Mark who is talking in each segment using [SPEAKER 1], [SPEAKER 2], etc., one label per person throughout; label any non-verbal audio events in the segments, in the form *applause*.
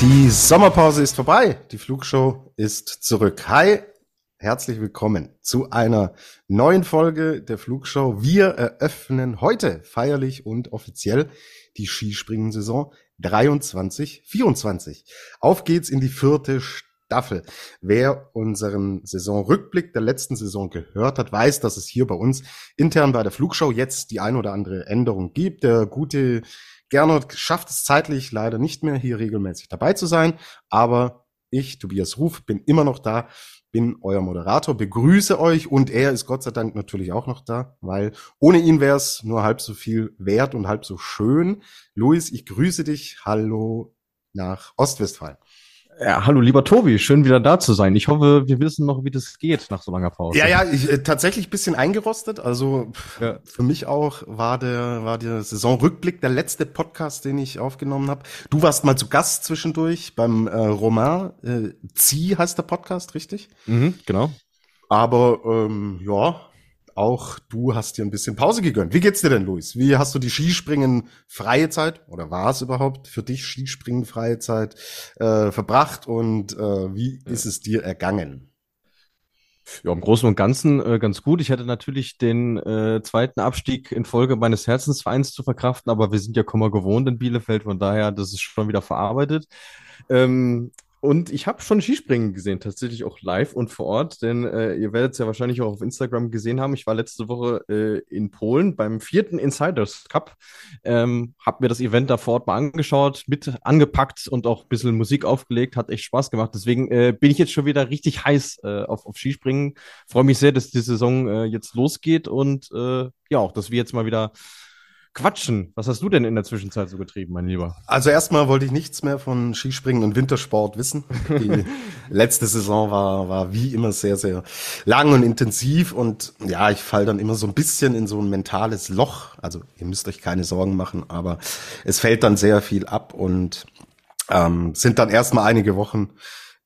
[SPEAKER 1] Die Sommerpause ist vorbei. Die Flugshow ist zurück. Hi, herzlich willkommen zu einer neuen Folge der Flugshow. Wir eröffnen heute feierlich und offiziell die Skispringen-Saison 23, 24. Auf geht's in die vierte Staffel. Wer unseren Saisonrückblick der letzten Saison gehört hat, weiß, dass es hier bei uns intern bei der Flugshow jetzt die ein oder andere Änderung gibt. Der gute Gernot schafft es zeitlich leider nicht mehr, hier regelmäßig dabei zu sein, aber ich, Tobias Ruf, bin immer noch da, bin euer Moderator, begrüße euch und er ist Gott sei Dank natürlich auch noch da, weil ohne ihn wäre es nur halb so viel wert und halb so schön. Luis, ich grüße dich. Hallo nach Ostwestfalen.
[SPEAKER 2] Ja, hallo lieber Tobi, schön wieder da zu sein. Ich hoffe, wir wissen noch, wie das geht nach so langer Pause.
[SPEAKER 1] Ja, ja, ich, äh, tatsächlich bisschen eingerostet. Also ja. für mich auch war der war der Saisonrückblick der letzte Podcast, den ich aufgenommen habe. Du warst mal zu Gast zwischendurch beim äh, Roman. Äh, Zieh heißt der Podcast, richtig?
[SPEAKER 2] Mhm, genau.
[SPEAKER 1] Aber ähm, ja, auch du hast dir ein bisschen Pause gegönnt. Wie geht's dir denn, Luis? Wie hast du die Skispringen freie Zeit oder war es überhaupt für dich Skispringen freie Zeit äh, verbracht und äh, wie ist es dir ergangen?
[SPEAKER 2] Ja, im Großen und Ganzen äh, ganz gut. Ich hatte natürlich den äh, zweiten Abstieg in Folge meines Herzensvereins zu verkraften, aber wir sind ja Komma gewohnt in Bielefeld, von daher, das ist schon wieder verarbeitet. Ähm, und ich habe schon Skispringen gesehen, tatsächlich auch live und vor Ort, denn äh, ihr werdet es ja wahrscheinlich auch auf Instagram gesehen haben. Ich war letzte Woche äh, in Polen beim vierten Insiders Cup, ähm, habe mir das Event da vor Ort mal angeschaut, mit angepackt und auch ein bisschen Musik aufgelegt, hat echt Spaß gemacht. Deswegen äh, bin ich jetzt schon wieder richtig heiß äh, auf, auf Skispringen. Freue mich sehr, dass die Saison äh, jetzt losgeht und äh, ja, auch, dass wir jetzt mal wieder quatschen. Was hast du denn in der Zwischenzeit so getrieben, mein Lieber?
[SPEAKER 1] Also erstmal wollte ich nichts mehr von Skispringen und Wintersport wissen. Die *laughs* letzte Saison war, war wie immer sehr, sehr lang und intensiv und ja, ich fall dann immer so ein bisschen in so ein mentales Loch. Also ihr müsst euch keine Sorgen machen, aber es fällt dann sehr viel ab und ähm, sind dann erstmal einige Wochen,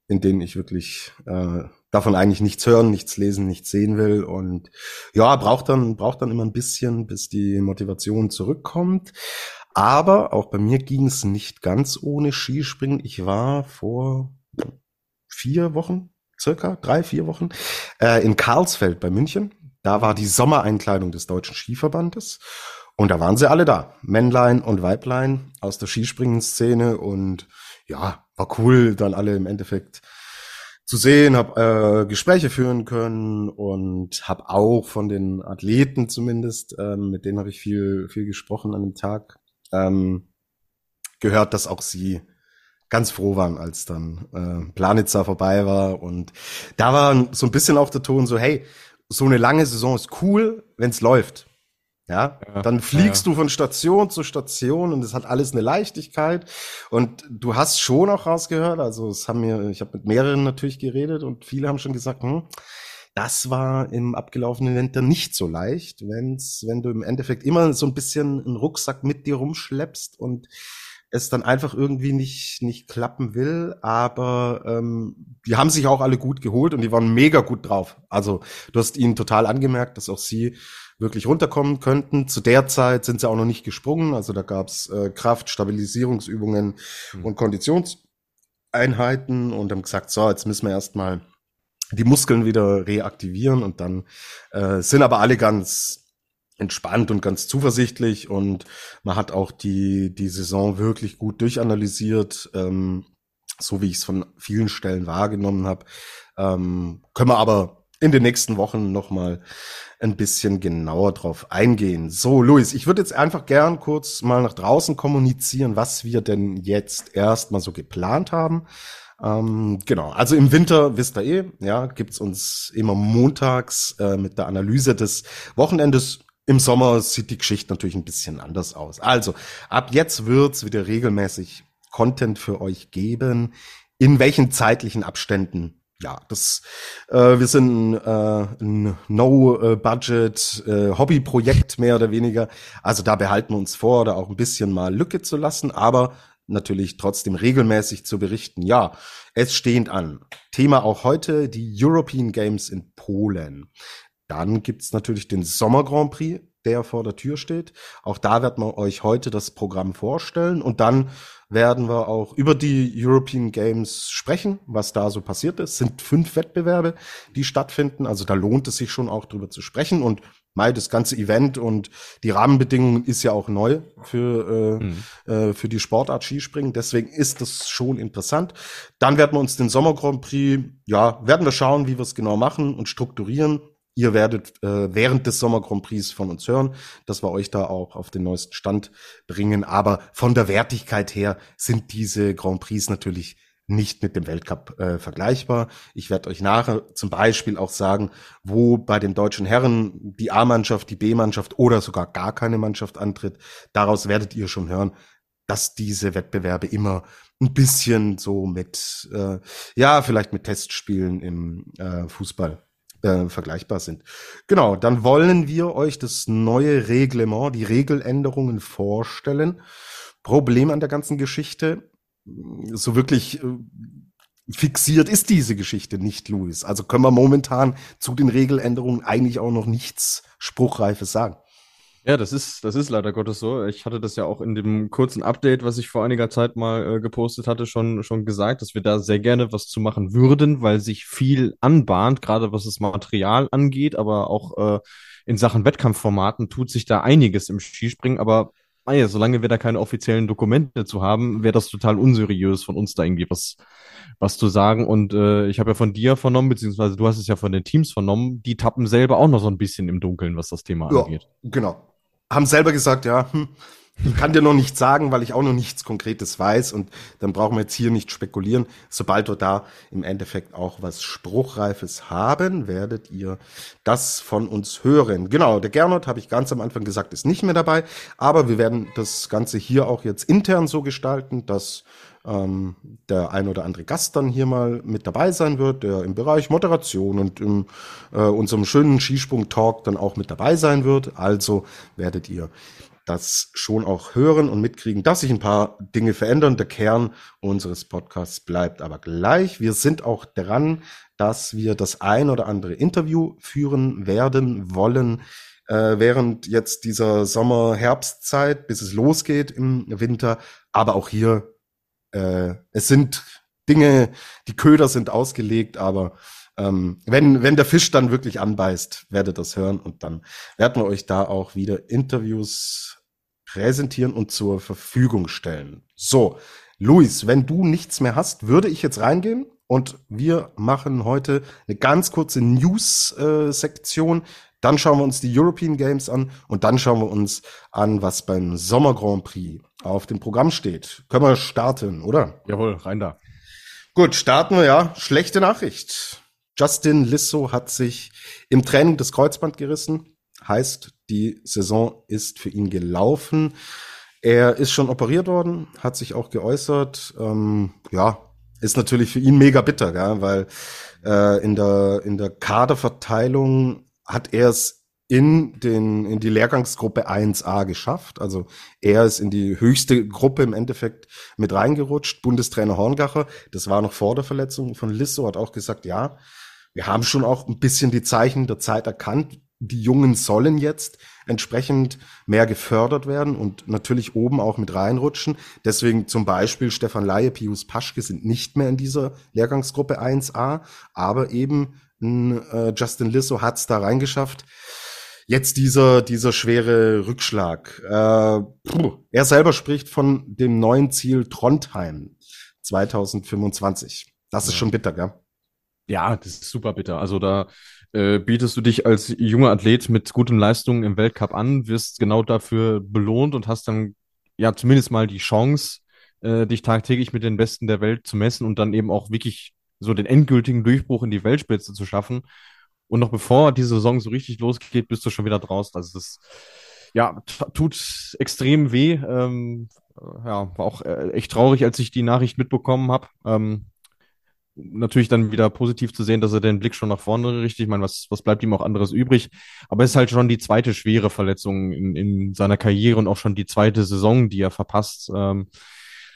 [SPEAKER 1] in denen ich wirklich äh, davon eigentlich nichts hören, nichts lesen, nichts sehen will und ja, braucht dann braucht dann immer ein bisschen, bis die Motivation zurückkommt. Aber auch bei mir ging es nicht ganz ohne Skispringen. Ich war vor vier Wochen, circa drei, vier Wochen, äh, in Karlsfeld bei München. Da war die Sommereinkleidung des Deutschen Skiverbandes. Und da waren sie alle da. Männlein und Weiblein aus der Skispringen-Szene. Und ja, war cool, dann alle im Endeffekt zu sehen, habe äh, Gespräche führen können und habe auch von den Athleten zumindest, ähm, mit denen habe ich viel viel gesprochen an dem Tag, ähm, gehört, dass auch sie ganz froh waren, als dann äh, Planitzer vorbei war und da war so ein bisschen auch der Ton so, hey, so eine lange Saison ist cool, wenn's läuft. Ja, ja, dann fliegst ja. du von Station zu Station und es hat alles eine Leichtigkeit und du hast schon auch rausgehört, also es haben mir, ich habe mit mehreren natürlich geredet und viele haben schon gesagt, hm, das war im abgelaufenen Winter nicht so leicht, wenn's, wenn du im Endeffekt immer so ein bisschen einen Rucksack mit dir rumschleppst und es dann einfach irgendwie nicht nicht klappen will, aber ähm, die haben sich auch alle gut geholt und die waren mega gut drauf. Also du hast ihnen total angemerkt, dass auch sie wirklich runterkommen könnten. Zu der Zeit sind sie auch noch nicht gesprungen, also da gab's äh, Kraft, Stabilisierungsübungen mhm. und Konditionseinheiten und haben gesagt, so, jetzt müssen wir erstmal die Muskeln wieder reaktivieren und dann äh, sind aber alle ganz entspannt und ganz zuversichtlich und man hat auch die, die Saison wirklich gut durchanalysiert, ähm, so wie ich es von vielen Stellen wahrgenommen habe. Ähm, können wir aber in den nächsten Wochen nochmal ein bisschen genauer drauf eingehen. So, Luis, ich würde jetzt einfach gern kurz mal nach draußen kommunizieren, was wir denn jetzt erstmal so geplant haben. Ähm, genau, also im Winter, wisst ihr eh, ja, gibt's uns immer montags äh, mit der Analyse des Wochenendes im Sommer sieht die Geschichte natürlich ein bisschen anders aus. Also, ab jetzt wird's wieder regelmäßig Content für euch geben. in welchen zeitlichen Abständen ja, das äh, wir sind äh, ein No-Budget äh, Hobbyprojekt mehr oder weniger. Also da behalten wir uns vor, da auch ein bisschen mal Lücke zu lassen, aber natürlich trotzdem regelmäßig zu berichten. Ja, es stehend an. Thema auch heute die European Games in Polen. Dann gibt's natürlich den Sommer Grand Prix, der vor der Tür steht. Auch da wird man euch heute das Programm vorstellen und dann werden wir auch über die European Games sprechen, was da so passiert ist. Es sind fünf Wettbewerbe, die stattfinden. Also da lohnt es sich schon auch drüber zu sprechen. Und Mai, das ganze Event und die Rahmenbedingungen ist ja auch neu für, äh, mhm. äh, für die Sportart Skispringen. Deswegen ist das schon interessant. Dann werden wir uns den Sommer Grand Prix, ja, werden wir schauen, wie wir es genau machen und strukturieren. Ihr werdet äh, während des Sommer Grand Prix von uns hören, dass wir euch da auch auf den neuesten Stand bringen. Aber von der Wertigkeit her sind diese Grand Prix natürlich nicht mit dem Weltcup äh, vergleichbar. Ich werde euch nachher zum Beispiel auch sagen, wo bei den deutschen Herren die A-Mannschaft, die B-Mannschaft oder sogar gar keine Mannschaft antritt. Daraus werdet ihr schon hören, dass diese Wettbewerbe immer ein bisschen so mit, äh, ja, vielleicht mit Testspielen im äh, Fußball äh, vergleichbar sind. Genau, dann wollen wir euch das neue Reglement, die Regeländerungen vorstellen. Problem an der ganzen Geschichte, so wirklich äh, fixiert ist diese Geschichte nicht, Louis. Also können wir momentan zu den Regeländerungen eigentlich auch noch nichts Spruchreifes sagen.
[SPEAKER 2] Ja, das ist, das ist leider Gottes so. Ich hatte das ja auch in dem kurzen Update, was ich vor einiger Zeit mal äh, gepostet hatte, schon, schon gesagt, dass wir da sehr gerne was zu machen würden, weil sich viel anbahnt, gerade was das Material angeht, aber auch äh, in Sachen Wettkampfformaten tut sich da einiges im Skispringen, aber naja, solange wir da keine offiziellen Dokumente zu haben, wäre das total unseriös von uns da irgendwie was, was zu sagen. Und äh, ich habe ja von dir vernommen, beziehungsweise du hast es ja von den Teams vernommen, die tappen selber auch noch so ein bisschen im Dunkeln, was das Thema
[SPEAKER 1] ja,
[SPEAKER 2] angeht.
[SPEAKER 1] Genau haben selber gesagt, ja, hm, ich kann dir noch nichts sagen, weil ich auch noch nichts Konkretes weiß und dann brauchen wir jetzt hier nicht spekulieren. Sobald wir da im Endeffekt auch was Spruchreifes haben, werdet ihr das von uns hören. Genau, der Gernot, habe ich ganz am Anfang gesagt, ist nicht mehr dabei, aber wir werden das Ganze hier auch jetzt intern so gestalten, dass ähm, der ein oder andere Gast dann hier mal mit dabei sein wird, der im Bereich Moderation und in äh, unserem schönen Skisprung-Talk dann auch mit dabei sein wird. Also werdet ihr das schon auch hören und mitkriegen, dass sich ein paar Dinge verändern. Der Kern unseres Podcasts bleibt aber gleich. Wir sind auch dran, dass wir das ein oder andere Interview führen werden wollen, äh, während jetzt dieser Sommer-Herbstzeit, bis es losgeht im Winter. Aber auch hier äh, es sind Dinge, die Köder sind ausgelegt, aber ähm, wenn, wenn der Fisch dann wirklich anbeißt, werdet das hören und dann werden wir euch da auch wieder Interviews präsentieren und zur Verfügung stellen. So, Luis, wenn du nichts mehr hast, würde ich jetzt reingehen und wir machen heute eine ganz kurze News-Sektion. Dann schauen wir uns die European Games an und dann schauen wir uns an, was beim Sommer Grand Prix auf dem Programm steht. Können wir starten, oder?
[SPEAKER 2] Jawohl, rein da.
[SPEAKER 1] Gut, starten wir ja. Schlechte Nachricht. Justin Lissow hat sich im Training das Kreuzband gerissen. Heißt, die Saison ist für ihn gelaufen. Er ist schon operiert worden, hat sich auch geäußert. Ähm, ja, ist natürlich für ihn mega bitter, gell? weil äh, in der in der Kaderverteilung hat er es in den in die Lehrgangsgruppe 1a geschafft. Also er ist in die höchste Gruppe im Endeffekt mit reingerutscht. Bundestrainer Horngacher, das war noch vor der Verletzung von Lisso, hat auch gesagt, ja, wir haben schon auch ein bisschen die Zeichen der Zeit erkannt. Die Jungen sollen jetzt entsprechend mehr gefördert werden und natürlich oben auch mit reinrutschen. Deswegen zum Beispiel Stefan Laie, Pius Paschke sind nicht mehr in dieser Lehrgangsgruppe 1a, aber eben äh, Justin Lissow hat es da reingeschafft. Jetzt dieser, dieser schwere Rückschlag. Äh, er selber spricht von dem neuen Ziel Trondheim 2025. Das ist ja. schon bitter, gell?
[SPEAKER 2] Ja, das ist super bitter. Also da äh, bietest du dich als junger Athlet mit guten Leistungen im Weltcup an, wirst genau dafür belohnt und hast dann ja zumindest mal die Chance, äh, dich tagtäglich mit den Besten der Welt zu messen und dann eben auch wirklich so den endgültigen Durchbruch in die Weltspitze zu schaffen. Und noch bevor die Saison so richtig losgeht, bist du schon wieder draußen. Also das ja, tut extrem weh. Ähm, ja, war auch äh, echt traurig, als ich die Nachricht mitbekommen habe. Ähm, natürlich dann wieder positiv zu sehen, dass er den Blick schon nach vorne richtet. Ich meine, was, was bleibt ihm auch anderes übrig? Aber es ist halt schon die zweite schwere Verletzung in, in seiner Karriere und auch schon die zweite Saison, die er verpasst. Ähm,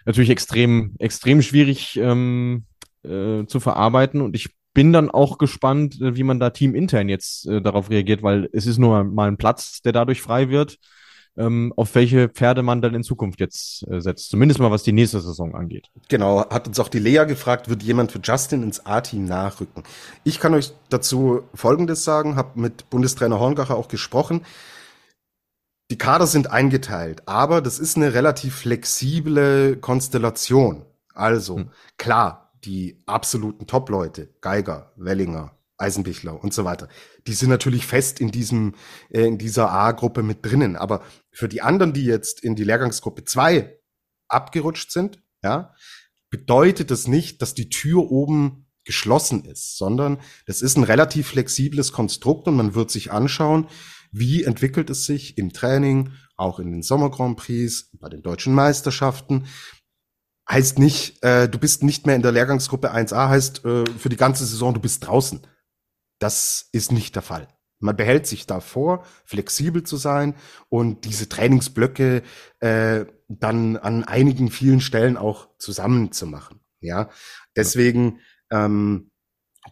[SPEAKER 2] natürlich extrem, extrem schwierig ähm, äh, zu verarbeiten. Und ich bin dann auch gespannt, äh, wie man da teamintern jetzt äh, darauf reagiert, weil es ist nur mal ein Platz, der dadurch frei wird ähm, auf welche Pferde man dann in Zukunft jetzt äh, setzt. Zumindest mal was die nächste Saison angeht.
[SPEAKER 1] Genau, hat uns auch die Lea gefragt, wird jemand für Justin ins A-Team nachrücken? Ich kann euch dazu Folgendes sagen, habe mit Bundestrainer Horngacher auch gesprochen. Die Kader sind eingeteilt, aber das ist eine relativ flexible Konstellation. Also, hm. klar, die absoluten Top-Leute, Geiger, Wellinger, Eisenbichler und so weiter. Die sind natürlich fest in diesem, äh, in dieser A-Gruppe mit drinnen. Aber für die anderen, die jetzt in die Lehrgangsgruppe 2 abgerutscht sind, ja, bedeutet das nicht, dass die Tür oben geschlossen ist, sondern das ist ein relativ flexibles Konstrukt und man wird sich anschauen, wie entwickelt es sich im Training, auch in den Sommer Grand Prix, bei den deutschen Meisterschaften. Heißt nicht, äh, du bist nicht mehr in der Lehrgangsgruppe 1a, heißt äh, für die ganze Saison, du bist draußen. Das ist nicht der Fall. Man behält sich davor, flexibel zu sein und diese Trainingsblöcke äh, dann an einigen vielen Stellen auch zusammenzumachen. Ja, deswegen ähm,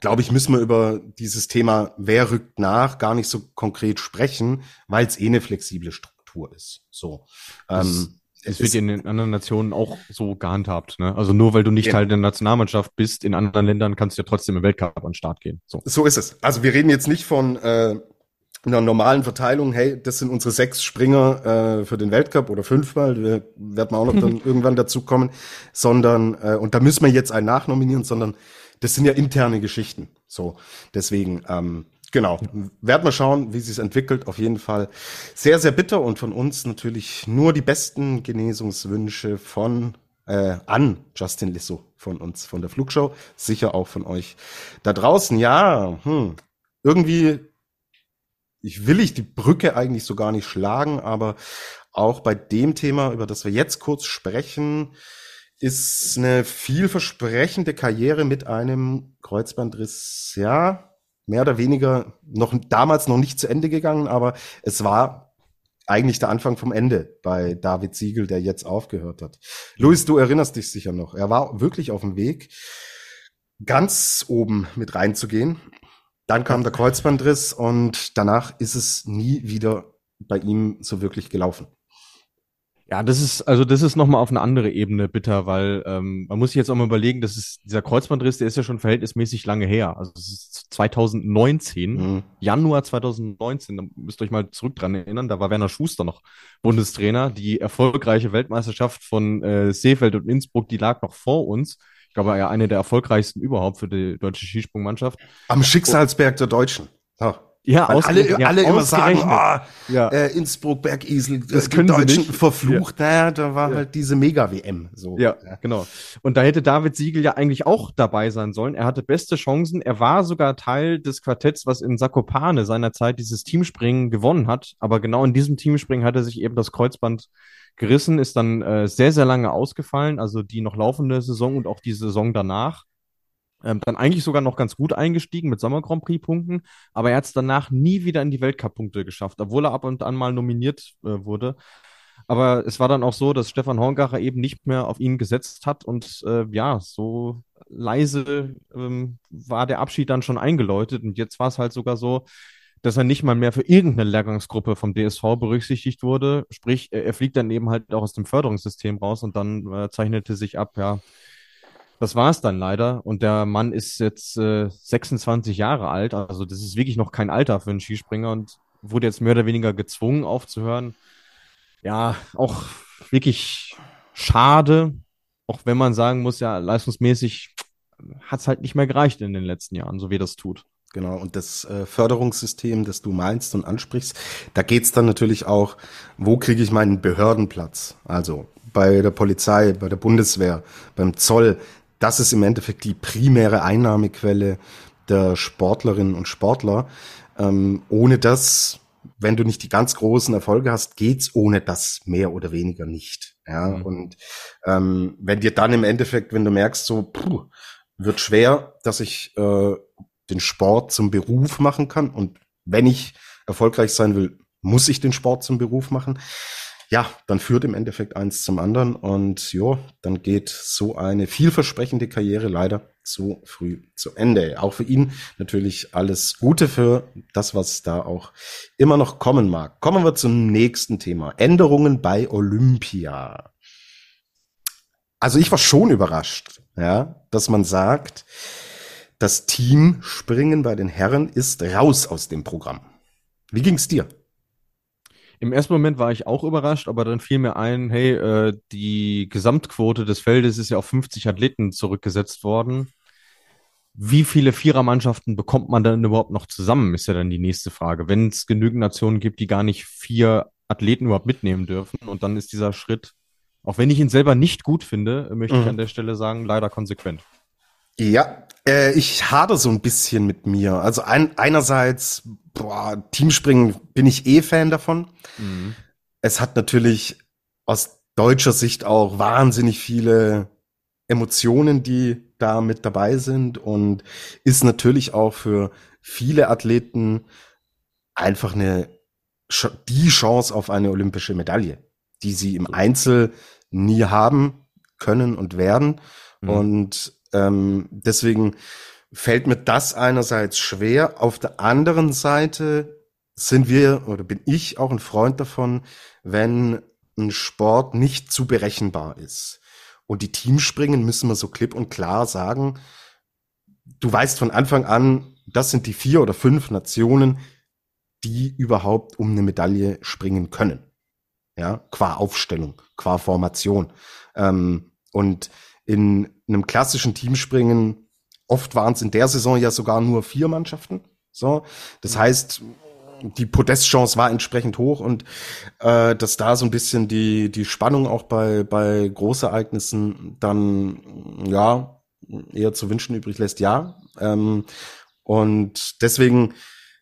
[SPEAKER 1] glaube ich, müssen wir über dieses Thema, wer rückt nach, gar nicht so konkret sprechen, weil es eh eine flexible Struktur ist. So.
[SPEAKER 2] Ähm, es wird in den anderen Nationen auch so gehandhabt. Ne? Also nur weil du nicht ja. Teil der Nationalmannschaft bist, in anderen Ländern kannst du ja trotzdem im Weltcup an den Start gehen.
[SPEAKER 1] So, so ist es. Also wir reden jetzt nicht von äh, einer normalen Verteilung, hey, das sind unsere sechs Springer äh, für den Weltcup oder fünfmal, wir werden auch noch dann *laughs* irgendwann dazu kommen, sondern, äh, und da müssen wir jetzt einen nachnominieren, sondern das sind ja interne Geschichten. So, deswegen, ähm, Genau. Werden wir schauen, wie sich entwickelt. Auf jeden Fall sehr, sehr bitter und von uns natürlich nur die besten Genesungswünsche von äh, an Justin Lissow von uns, von der Flugshow. Sicher auch von euch da draußen. Ja, hm, irgendwie, ich will ich die Brücke eigentlich so gar nicht schlagen, aber auch bei dem Thema, über das wir jetzt kurz sprechen, ist eine vielversprechende Karriere mit einem Kreuzbandriss, ja, mehr oder weniger noch damals noch nicht zu Ende gegangen, aber es war eigentlich der Anfang vom Ende bei David Siegel, der jetzt aufgehört hat. Luis, du erinnerst dich sicher noch. Er war wirklich auf dem Weg, ganz oben mit reinzugehen. Dann kam der Kreuzbandriss und danach ist es nie wieder bei ihm so wirklich gelaufen.
[SPEAKER 2] Ja, das ist, also das ist nochmal auf eine andere Ebene bitter, weil ähm, man muss sich jetzt auch mal überlegen, das ist, dieser Kreuzbandriss, der ist ja schon verhältnismäßig lange her. Also es ist 2019, mhm. Januar 2019, da müsst ihr euch mal zurück dran erinnern, da war Werner Schuster noch Bundestrainer. Die erfolgreiche Weltmeisterschaft von äh, Seefeld und Innsbruck, die lag noch vor uns. Ich glaube, ja, eine der erfolgreichsten überhaupt für die deutsche Skisprungmannschaft.
[SPEAKER 1] Am Schicksalsberg der Deutschen.
[SPEAKER 2] Ja. Ja,
[SPEAKER 1] alle, ja, alle immer sagen, oh, ja. äh, Innsbruck, Bergisel, das die Deutschen verflucht. Ja. Naja, da war ja. halt diese Mega-WM. So.
[SPEAKER 2] Ja, ja, genau. Und da hätte David Siegel ja eigentlich auch dabei sein sollen. Er hatte beste Chancen. Er war sogar Teil des Quartetts, was in Sakopane seinerzeit dieses Teamspringen gewonnen hat. Aber genau in diesem Teamspringen hat er sich eben das Kreuzband gerissen, ist dann äh, sehr, sehr lange ausgefallen. Also die noch laufende Saison und auch die Saison danach. Ähm, dann eigentlich sogar noch ganz gut eingestiegen mit Sommer Grand Prix Punkten, aber er hat es danach nie wieder in die Weltcup-Punkte geschafft, obwohl er ab und an mal nominiert äh, wurde. Aber es war dann auch so, dass Stefan Horngacher eben nicht mehr auf ihn gesetzt hat und äh, ja, so leise ähm, war der Abschied dann schon eingeläutet und jetzt war es halt sogar so, dass er nicht mal mehr für irgendeine Lehrgangsgruppe vom DSV berücksichtigt wurde. Sprich, er, fliegt dann eben halt auch aus dem Förderungssystem raus und dann äh, zeichnete sich ab, ja, das war es dann leider. Und der Mann ist jetzt äh, 26 Jahre alt. Also das ist wirklich noch kein Alter für einen Skispringer und wurde jetzt mehr oder weniger gezwungen aufzuhören. Ja, auch wirklich schade. Auch wenn man sagen muss, ja, leistungsmäßig hat es halt nicht mehr gereicht in den letzten Jahren, so wie das tut.
[SPEAKER 1] Genau, und das äh, Förderungssystem, das du meinst und ansprichst, da geht's dann natürlich auch, wo kriege ich meinen Behördenplatz? Also bei der Polizei, bei der Bundeswehr, beim Zoll, das ist im Endeffekt die primäre Einnahmequelle der Sportlerinnen und Sportler. Ähm, ohne das, wenn du nicht die ganz großen Erfolge hast, geht's ohne das mehr oder weniger nicht. Ja, mhm. und ähm, wenn dir dann im Endeffekt, wenn du merkst, so, puh, wird schwer, dass ich äh, den Sport zum Beruf machen kann. Und wenn ich erfolgreich sein will, muss ich den Sport zum Beruf machen. Ja, dann führt im Endeffekt eins zum anderen und ja, dann geht so eine vielversprechende Karriere leider so früh zu Ende. Auch für ihn natürlich alles Gute für das, was da auch immer noch kommen mag. Kommen wir zum nächsten Thema. Änderungen bei Olympia. Also ich war schon überrascht, ja, dass man sagt, das Teamspringen bei den Herren ist raus aus dem Programm. Wie ging's dir?
[SPEAKER 2] Im ersten Moment war ich auch überrascht, aber dann fiel mir ein, hey, äh, die Gesamtquote des Feldes ist ja auf 50 Athleten zurückgesetzt worden. Wie viele Vierermannschaften bekommt man dann überhaupt noch zusammen, ist ja dann die nächste Frage. Wenn es genügend Nationen gibt, die gar nicht vier Athleten überhaupt mitnehmen dürfen. Und dann ist dieser Schritt, auch wenn ich ihn selber nicht gut finde, möchte mhm. ich an der Stelle sagen, leider konsequent.
[SPEAKER 1] Ja, äh, ich hadere so ein bisschen mit mir. Also ein, einerseits, boah, Teamspringen bin ich eh Fan davon. Mhm. Es hat natürlich aus deutscher Sicht auch wahnsinnig viele Emotionen, die da mit dabei sind und ist natürlich auch für viele Athleten einfach eine die Chance auf eine olympische Medaille, die sie im Einzel nie haben können und werden. Mhm. Und ähm, deswegen fällt mir das einerseits schwer. Auf der anderen Seite sind wir oder bin ich auch ein Freund davon, wenn ein Sport nicht zu berechenbar ist. Und die Teamspringen müssen wir so klipp und klar sagen, du weißt von Anfang an, das sind die vier oder fünf Nationen, die überhaupt um eine Medaille springen können. Ja, qua Aufstellung, qua Formation. Ähm, und in einem klassischen Teamspringen, oft waren es in der Saison ja sogar nur vier Mannschaften. So, das heißt, die Podestchance war entsprechend hoch und äh, dass da so ein bisschen die die Spannung auch bei bei Großereignissen dann ja eher zu wünschen übrig lässt, ja. Ähm, und deswegen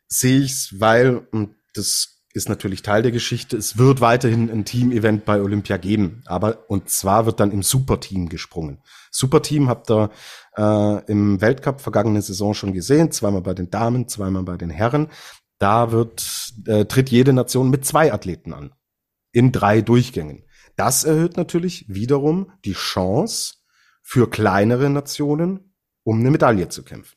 [SPEAKER 1] sehe ich's, weil und das ist natürlich Teil der Geschichte. Es wird weiterhin ein Team-Event bei Olympia geben, aber und zwar wird dann im Superteam gesprungen. Superteam habt ihr äh, im Weltcup vergangene Saison schon gesehen, zweimal bei den Damen, zweimal bei den Herren. Da wird äh, tritt jede Nation mit zwei Athleten an in drei Durchgängen. Das erhöht natürlich wiederum die Chance für kleinere Nationen, um eine Medaille zu kämpfen.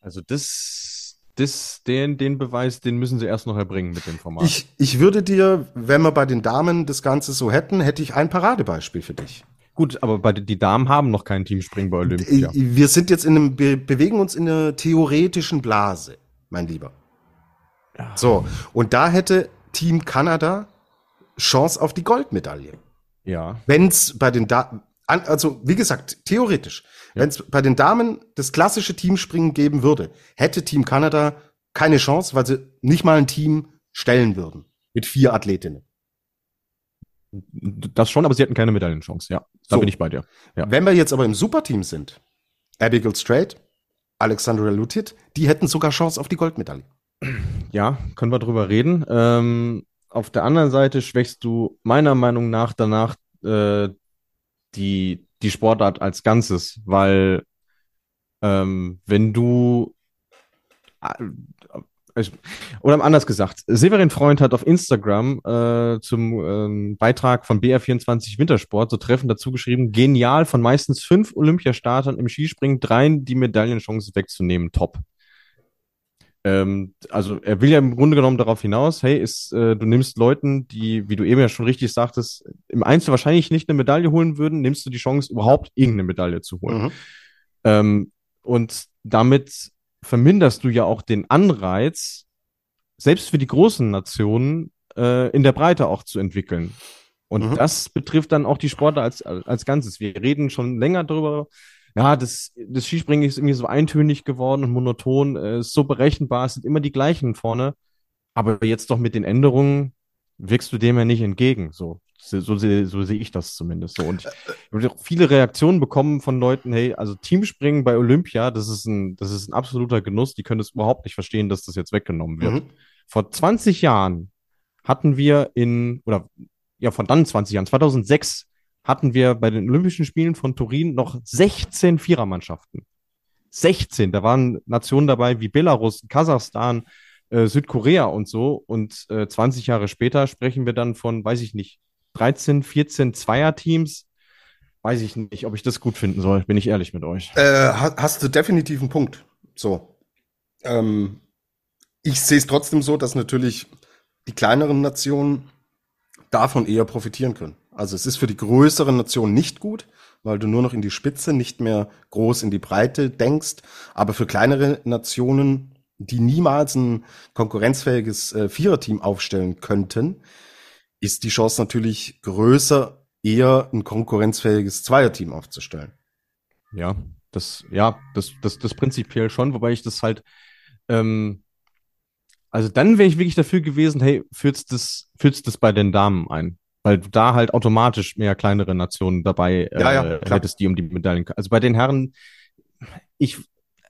[SPEAKER 2] Also das das, den, den Beweis, den müssen sie erst noch erbringen mit dem Format.
[SPEAKER 1] Ich, ich würde dir, wenn wir bei den Damen das Ganze so hätten, hätte ich ein Paradebeispiel für dich.
[SPEAKER 2] Gut, aber bei, die Damen haben noch kein Teamspringen bei Olympia.
[SPEAKER 1] Wir sind jetzt in einem, wir bewegen uns in einer theoretischen Blase, mein Lieber. Ja. So, und da hätte Team Kanada Chance auf die Goldmedaille.
[SPEAKER 2] Ja.
[SPEAKER 1] Wenn's bei den Damen, also wie gesagt, theoretisch. Ja. Wenn es bei den Damen das klassische Teamspringen geben würde, hätte Team Kanada keine Chance, weil sie nicht mal ein Team stellen würden mit vier Athletinnen.
[SPEAKER 2] Das schon, aber sie hätten keine Medaillenchance, ja. Da so. bin ich bei dir. Ja.
[SPEAKER 1] Wenn wir jetzt aber im Superteam sind, Abigail Strait, Alexandra Lutit, die hätten sogar Chance auf die Goldmedaille.
[SPEAKER 2] Ja, können wir drüber reden. Ähm, auf der anderen Seite schwächst du meiner Meinung nach danach äh, die die Sportart als Ganzes, weil ähm, wenn du äh, oder anders gesagt, Severin Freund hat auf Instagram äh, zum ähm, Beitrag von BR24 Wintersport so treffend dazu geschrieben, genial von meistens fünf Olympiastartern im Skispringen dreien die Medaillenchance wegzunehmen, top. Ähm, also er will ja im Grunde genommen darauf hinaus, hey, ist, äh, du nimmst Leuten, die, wie du eben ja schon richtig sagtest, im Einzel wahrscheinlich nicht eine Medaille holen würden, nimmst du die Chance, überhaupt irgendeine Medaille zu holen. Mhm. Ähm, und damit verminderst du ja auch den Anreiz, selbst für die großen Nationen äh, in der Breite auch zu entwickeln. Und mhm. das betrifft dann auch die Sportler als, als Ganzes. Wir reden schon länger darüber, ja, das, das Skispringen ist irgendwie so eintönig geworden und monoton, äh, ist so berechenbar, es sind immer die gleichen vorne. Aber jetzt doch mit den Änderungen wirkst du dem ja nicht entgegen. So, so, so, so sehe ich das zumindest. So. Und ich habe auch viele Reaktionen bekommen von Leuten, hey, also Teamspringen bei Olympia, das ist ein, das ist ein absoluter Genuss. Die können es überhaupt nicht verstehen, dass das jetzt weggenommen wird. Mhm. Vor 20 Jahren hatten wir in, oder ja, von dann 20 Jahren, 2006 hatten wir bei den Olympischen Spielen von Turin noch 16 Vierermannschaften. 16. Da waren Nationen dabei wie Belarus, Kasachstan, äh, Südkorea und so. Und äh, 20 Jahre später sprechen wir dann von, weiß ich nicht, 13, 14 Zweierteams. Weiß ich nicht, ob ich das gut finden soll, bin ich ehrlich mit euch.
[SPEAKER 1] Äh, hast du definitiv einen Punkt. So. Ähm, ich sehe es trotzdem so, dass natürlich die kleineren Nationen davon eher profitieren können. Also es ist für die größeren Nationen nicht gut, weil du nur noch in die Spitze, nicht mehr groß in die Breite denkst. Aber für kleinere Nationen, die niemals ein konkurrenzfähiges äh, Viererteam aufstellen könnten, ist die Chance natürlich größer, eher ein konkurrenzfähiges Zweierteam aufzustellen.
[SPEAKER 2] Ja, das, ja, das, das, das prinzipiell schon, wobei ich das halt, ähm, also dann wäre ich wirklich dafür gewesen, hey, führst das, führst das bei den Damen ein weil du da halt automatisch mehr kleinere Nationen dabei äh,
[SPEAKER 1] ja, ja,
[SPEAKER 2] hättest, die um die Medaillen. Also bei den Herren, ich,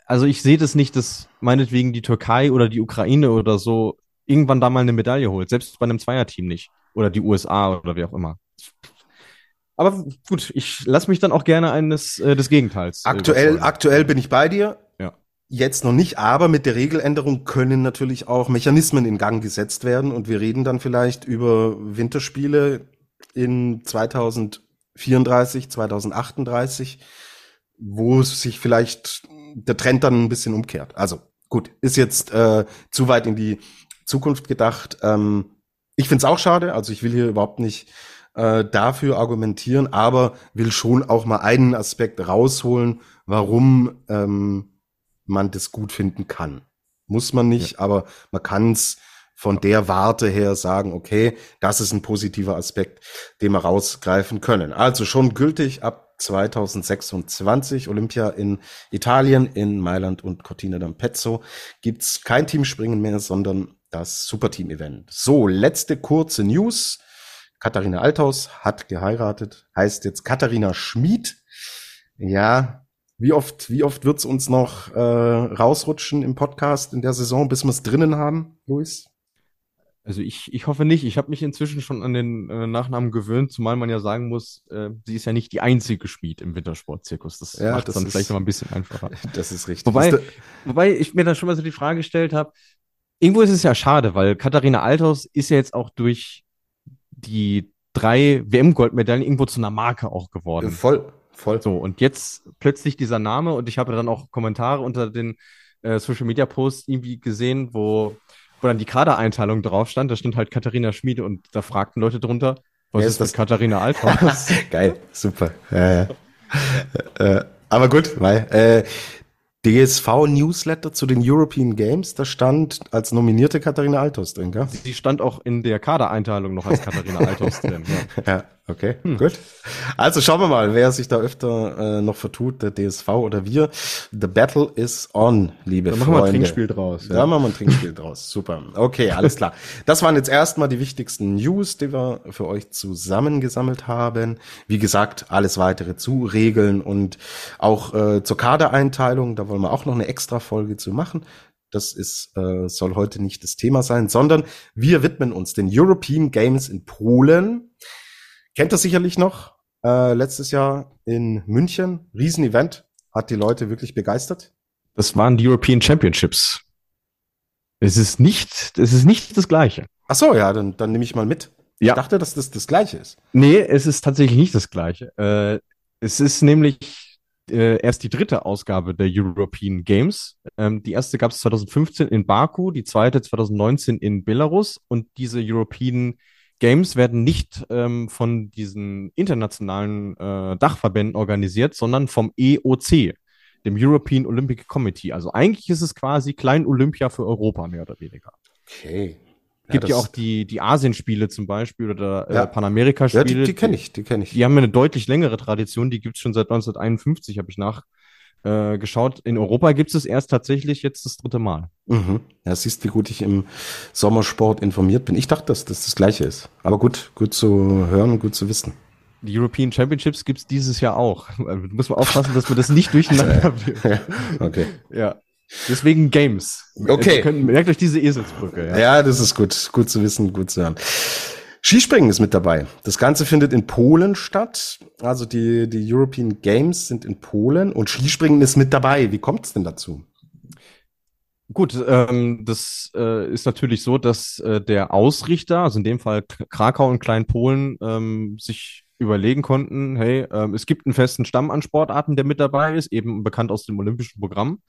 [SPEAKER 2] also ich sehe das nicht, dass meinetwegen die Türkei oder die Ukraine oder so irgendwann da mal eine Medaille holt, selbst bei einem Zweierteam nicht. Oder die USA oder wie auch immer. Aber gut, ich lasse mich dann auch gerne eines äh, des Gegenteils.
[SPEAKER 1] Äh, aktuell, aktuell bin ich bei dir. Jetzt noch nicht, aber mit der Regeländerung können natürlich auch Mechanismen in Gang gesetzt werden und wir reden dann vielleicht über Winterspiele in 2034, 2038, wo sich vielleicht der Trend dann ein bisschen umkehrt. Also gut, ist jetzt äh, zu weit in die Zukunft gedacht. Ähm, ich find's auch schade, also ich will hier überhaupt nicht äh, dafür argumentieren, aber will schon auch mal einen Aspekt rausholen, warum ähm, man das gut finden kann. Muss man nicht, ja. aber man kann's von der Warte her sagen, okay, das ist ein positiver Aspekt, den wir rausgreifen können. Also schon gültig ab 2026 Olympia in Italien, in Mailand und Cortina d'Ampezzo gibt's kein Teamspringen mehr, sondern das Superteam-Event. So, letzte kurze News. Katharina Althaus hat geheiratet, heißt jetzt Katharina Schmid. Ja, wie oft, wie oft wird's uns noch äh, rausrutschen im Podcast in der Saison, bis wir es drinnen haben, Luis?
[SPEAKER 2] Also ich, ich hoffe nicht. Ich habe mich inzwischen schon an den äh, Nachnamen gewöhnt, zumal man ja sagen muss, äh, sie ist ja nicht die einzige Schmied im Wintersportzirkus. Das ja, macht es dann ist, vielleicht noch ein bisschen einfacher. *laughs*
[SPEAKER 1] Das ist richtig.
[SPEAKER 2] Wobei, wobei ich mir dann schon mal so die Frage gestellt habe, irgendwo ist es ja schade, weil Katharina Althaus ist ja jetzt auch durch die drei WM-Goldmedaillen irgendwo zu einer Marke auch geworden.
[SPEAKER 1] Voll, voll.
[SPEAKER 2] So, und jetzt plötzlich dieser Name und ich habe dann auch Kommentare unter den äh, Social-Media-Posts irgendwie gesehen, wo wo dann die Kadereinteilung drauf stand, da stand halt Katharina Schmiede und da fragten Leute drunter, was ja, ist das Katharina *laughs* Althaus?
[SPEAKER 1] Geil, super. Ja. äh, aber gut, weil äh, DSV-Newsletter zu den European Games, da stand als nominierte Katharina Althaus drin, gell?
[SPEAKER 2] Sie stand auch in der Kadereinteilung noch als Katharina Althaus drin.
[SPEAKER 1] Ja, *laughs* ja okay, hm. gut. Also schauen wir mal, wer sich da öfter äh, noch vertut, der DSV oder wir. The battle is on, liebe
[SPEAKER 2] da
[SPEAKER 1] Freunde.
[SPEAKER 2] machen wir ein Trinkspiel draus. *laughs*
[SPEAKER 1] Ja. Da machen wir ein Trinkspiel draus. Super. Okay, alles klar. Das waren jetzt erstmal die wichtigsten News, die wir für euch zusammengesammelt haben. Wie gesagt, alles weitere zu Regeln und auch äh, zur Kadereinteilung, da wollen wir auch noch eine extra Folge zu machen. Das ist, äh, soll heute nicht das Thema sein, sondern wir widmen uns den European Games in Polen. Kennt das sicherlich noch. Äh, letztes Jahr in München. Riesenevent. Hat die Leute wirklich begeistert.
[SPEAKER 2] Das waren die European Championships. Es ist nicht, es ist nicht das Gleiche.
[SPEAKER 1] Ach so, ja, dann, dann nehme ich mal mit.
[SPEAKER 2] Ja.
[SPEAKER 1] Ich dachte, dass das das Gleiche ist.
[SPEAKER 2] Nee, es ist tatsächlich nicht das Gleiche. Äh, es ist nämlich äh, erst die dritte Ausgabe der European Games. Ähm, die erste gab es 2015 in Baku, die zweite 2019 in Belarus und diese European Games werden nicht ähm, von diesen internationalen äh, Dachverbänden organisiert, sondern vom EOC, dem European Olympic Committee. Also eigentlich ist es quasi Klein Olympia für Europa, mehr oder weniger.
[SPEAKER 1] Okay.
[SPEAKER 2] Gibt ja auch die, die Asienspiele zum Beispiel oder äh, ja. Panamerika-Spiele. Ja,
[SPEAKER 1] die, die kenne ich, die kenne ich.
[SPEAKER 2] Die haben eine deutlich längere Tradition, die gibt's schon seit 1951, habe ich nach, äh, geschaut. In Europa gibt es erst tatsächlich jetzt das dritte Mal.
[SPEAKER 1] Mhm. Ja, siehst, wie gut ich im Sommersport informiert bin. Ich dachte, dass das das Gleiche ist. Aber gut, gut zu hören und gut zu wissen.
[SPEAKER 2] Die European Championships gibt's dieses Jahr auch. Da muss man aufpassen, dass wir das nicht durcheinander *laughs*
[SPEAKER 1] ja, Okay.
[SPEAKER 2] Ja. Deswegen Games.
[SPEAKER 1] Okay.
[SPEAKER 2] Können, merkt euch diese Eselsbrücke.
[SPEAKER 1] Ja. ja, das ist gut. Gut zu wissen, gut zu hören. Skispringen ist mit dabei. Das Ganze findet in Polen statt. Also die, die European Games sind in Polen und Skispringen ist mit dabei. Wie kommt es denn dazu?
[SPEAKER 2] Gut, ähm, das äh, ist natürlich so, dass äh, der Ausrichter, also in dem Fall Krakau und Kleinpolen, ähm, sich überlegen konnten, hey, ähm, es gibt einen festen Stamm an Sportarten, der mit dabei ist, eben bekannt aus dem olympischen Programm.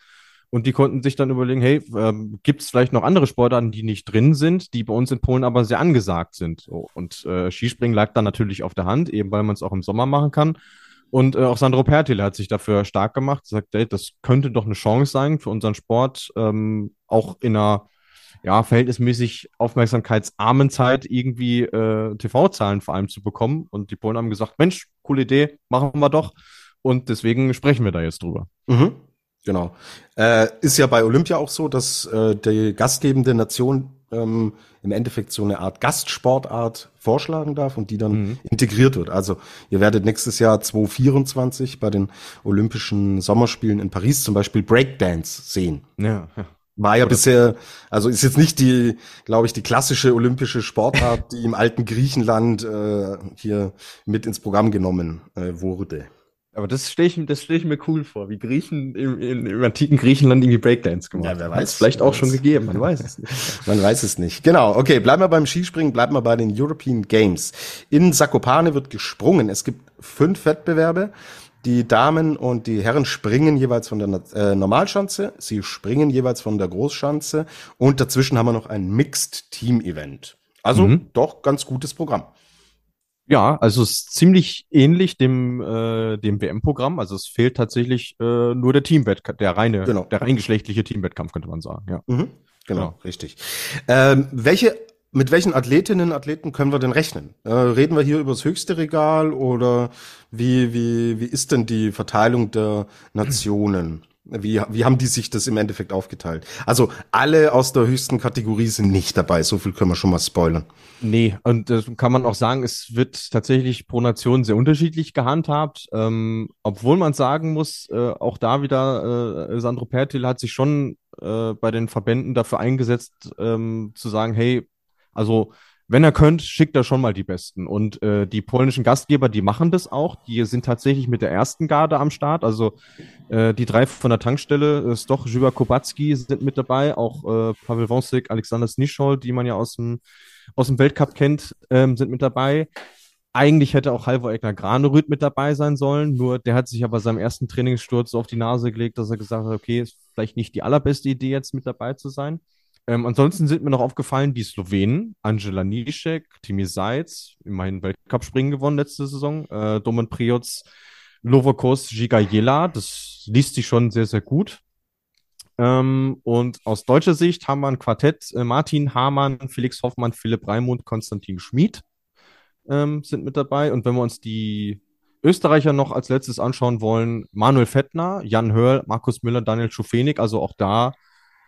[SPEAKER 2] Und die konnten sich dann überlegen, hey, ähm, gibt es vielleicht noch andere Sportarten, die nicht drin sind, die bei uns in Polen aber sehr angesagt sind. Und äh, Skispringen lag dann natürlich auf der Hand, eben weil man es auch im Sommer machen kann. Und äh, auch Sandro Pertile hat sich dafür stark gemacht, sagt, hey, das könnte doch eine Chance sein für unseren Sport, ähm, auch in einer ja, verhältnismäßig aufmerksamkeitsarmen Zeit irgendwie äh, TV-Zahlen vor allem zu bekommen. Und die Polen haben gesagt, Mensch, coole Idee, machen wir doch. Und deswegen sprechen wir da jetzt drüber.
[SPEAKER 1] Mhm. Genau. Äh, ist ja bei Olympia auch so, dass äh, die gastgebende Nation ähm, im Endeffekt so eine Art Gastsportart vorschlagen darf und die dann mhm. integriert wird. Also ihr werdet nächstes Jahr 2024 bei den Olympischen Sommerspielen in Paris zum Beispiel Breakdance sehen. Ja. War ja Oder bisher, also ist jetzt nicht die, glaube ich, die klassische olympische Sportart, die im alten Griechenland äh, hier mit ins Programm genommen äh, wurde.
[SPEAKER 2] Aber das stelle ich, das stell ich mir cool vor, wie Griechen im, im, im antiken Griechenland irgendwie Breakdance gemacht
[SPEAKER 1] Ja, wer weiß. vielleicht auch schon gegeben, man weiß *laughs* es nicht. man weiß es nicht. Genau, okay, bleiben wir beim Skispringen, bleiben wir bei den European Games. In Sakopane wird gesprungen. Es gibt fünf Wettbewerbe. Die Damen und die Herren springen jeweils von der äh, Normalschanze, sie springen jeweils von der Großschanze und dazwischen haben wir noch ein Mixed Team Event. Also mhm. doch ganz gutes Programm.
[SPEAKER 2] Ja, also es ist ziemlich ähnlich dem, äh, dem WM-Programm. Also es fehlt tatsächlich äh, nur der Teamwettkampf, der reine, genau. der reingeschlechtliche Teamwettkampf, könnte man sagen. Ja.
[SPEAKER 1] Mhm, genau, genau, richtig. Ähm, welche, mit welchen Athletinnen und Athleten können wir denn rechnen? Äh, reden wir hier über das höchste Regal oder wie, wie, wie ist denn die Verteilung der Nationen? Wie, wie haben die sich das im Endeffekt aufgeteilt? Also alle aus der höchsten Kategorie sind nicht dabei, so viel können wir schon mal spoilern.
[SPEAKER 2] Nee, und das kann man auch sagen, es wird tatsächlich pro Nation sehr unterschiedlich gehandhabt. Ähm, obwohl man sagen muss, äh, auch da wieder, äh, Sandro Pertil hat sich schon äh, bei den Verbänden dafür eingesetzt, ähm, zu sagen, hey, also wenn er könnt, schickt er schon mal die Besten. Und äh, die polnischen Gastgeber, die machen das auch. Die sind tatsächlich mit der ersten Garde am Start. Also äh, die drei von der Tankstelle, äh, Stoch, Żywa Kubacki sind mit dabei. Auch äh, Pavel Wąsik, Alexander Snischol, die man ja aus dem, aus dem Weltcup kennt, ähm, sind mit dabei. Eigentlich hätte auch Halvor Egner Granerüth mit dabei sein sollen, nur der hat sich aber seinem ersten Trainingssturz so auf die Nase gelegt, dass er gesagt hat, okay, ist vielleicht nicht die allerbeste Idee, jetzt mit dabei zu sein. Ähm, ansonsten sind mir noch aufgefallen die Slowenen, Angela Nischek, Timi Seitz, immerhin Weltcup-Springen gewonnen letzte Saison, äh, Domen Prioc, Lovokos Jela, das liest sich schon sehr, sehr gut. Ähm, und aus deutscher Sicht haben wir ein Quartett, äh, Martin Hamann, Felix Hoffmann, Philipp Raimund, Konstantin Schmid ähm, sind mit dabei. Und wenn wir uns die Österreicher noch als letztes anschauen wollen, Manuel Fettner, Jan Hörl, Markus Müller, Daniel Schufenig, also auch da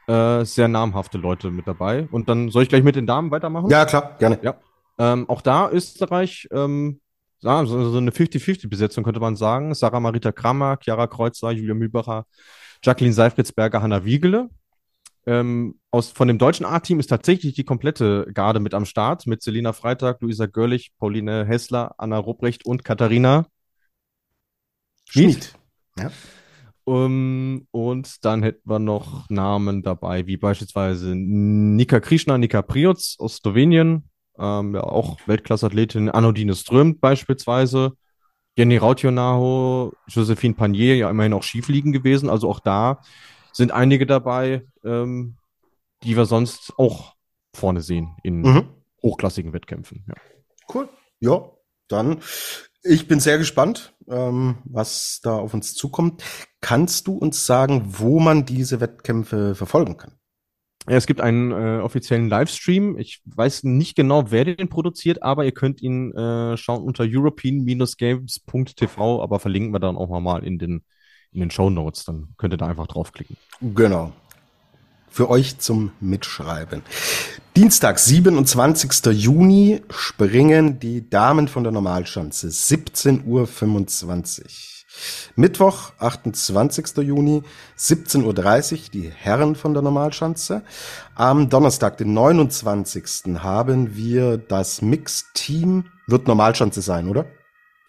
[SPEAKER 2] äh, sehr namhafte Leute mit dabei. Und dann soll ich gleich mit den Damen weitermachen?
[SPEAKER 1] Ja, klar, gerne.
[SPEAKER 2] Ja. Ähm, auch da Österreich, ähm, ja, so, so eine 50-50-Besetzung könnte man sagen. Sarah Marita Kramer, Chiara Kreuzer, Julia Mühlbacher, Jacqueline Seifritzberger, Hanna Wiegele. Ähm, aus, von dem deutschen A-Team ist tatsächlich die komplette Garde mit am Start, mit Selina Freitag, Luisa Görlich, Pauline Hessler, Anna Rupprecht und Katharina Schmid. Schmid. Ja. Um, und dann hätten wir noch Namen dabei, wie beispielsweise Nika Krishna, Nika Prioc aus Slowenien, ähm, ja, auch Weltklasse-Athletin, Anodine Ström beispielsweise, Jenny Rautionaho, Josephine Panier, ja immerhin auch Schiefliegen gewesen. Also auch da sind einige dabei, ähm, die wir sonst auch vorne sehen in mhm. hochklassigen Wettkämpfen. Ja.
[SPEAKER 1] Cool. Ja, dann ich bin sehr gespannt, ähm, was da auf uns zukommt. Kannst du uns sagen, wo man diese Wettkämpfe verfolgen kann?
[SPEAKER 2] Ja, es gibt einen äh, offiziellen Livestream. Ich weiß nicht genau, wer den produziert, aber ihr könnt ihn äh, schauen unter european-games.tv, aber verlinken wir dann auch mal in den, in den Show Notes. Dann könnt ihr da einfach draufklicken.
[SPEAKER 1] Genau. Für euch zum Mitschreiben. Dienstag, 27. Juni, springen die Damen von der Normalschanze. 17.25 Uhr. Mittwoch, 28. Juni, 17.30 Uhr, die Herren von der Normalschanze. Am Donnerstag, den 29. haben wir das Mix-Team, wird Normalschanze sein, oder?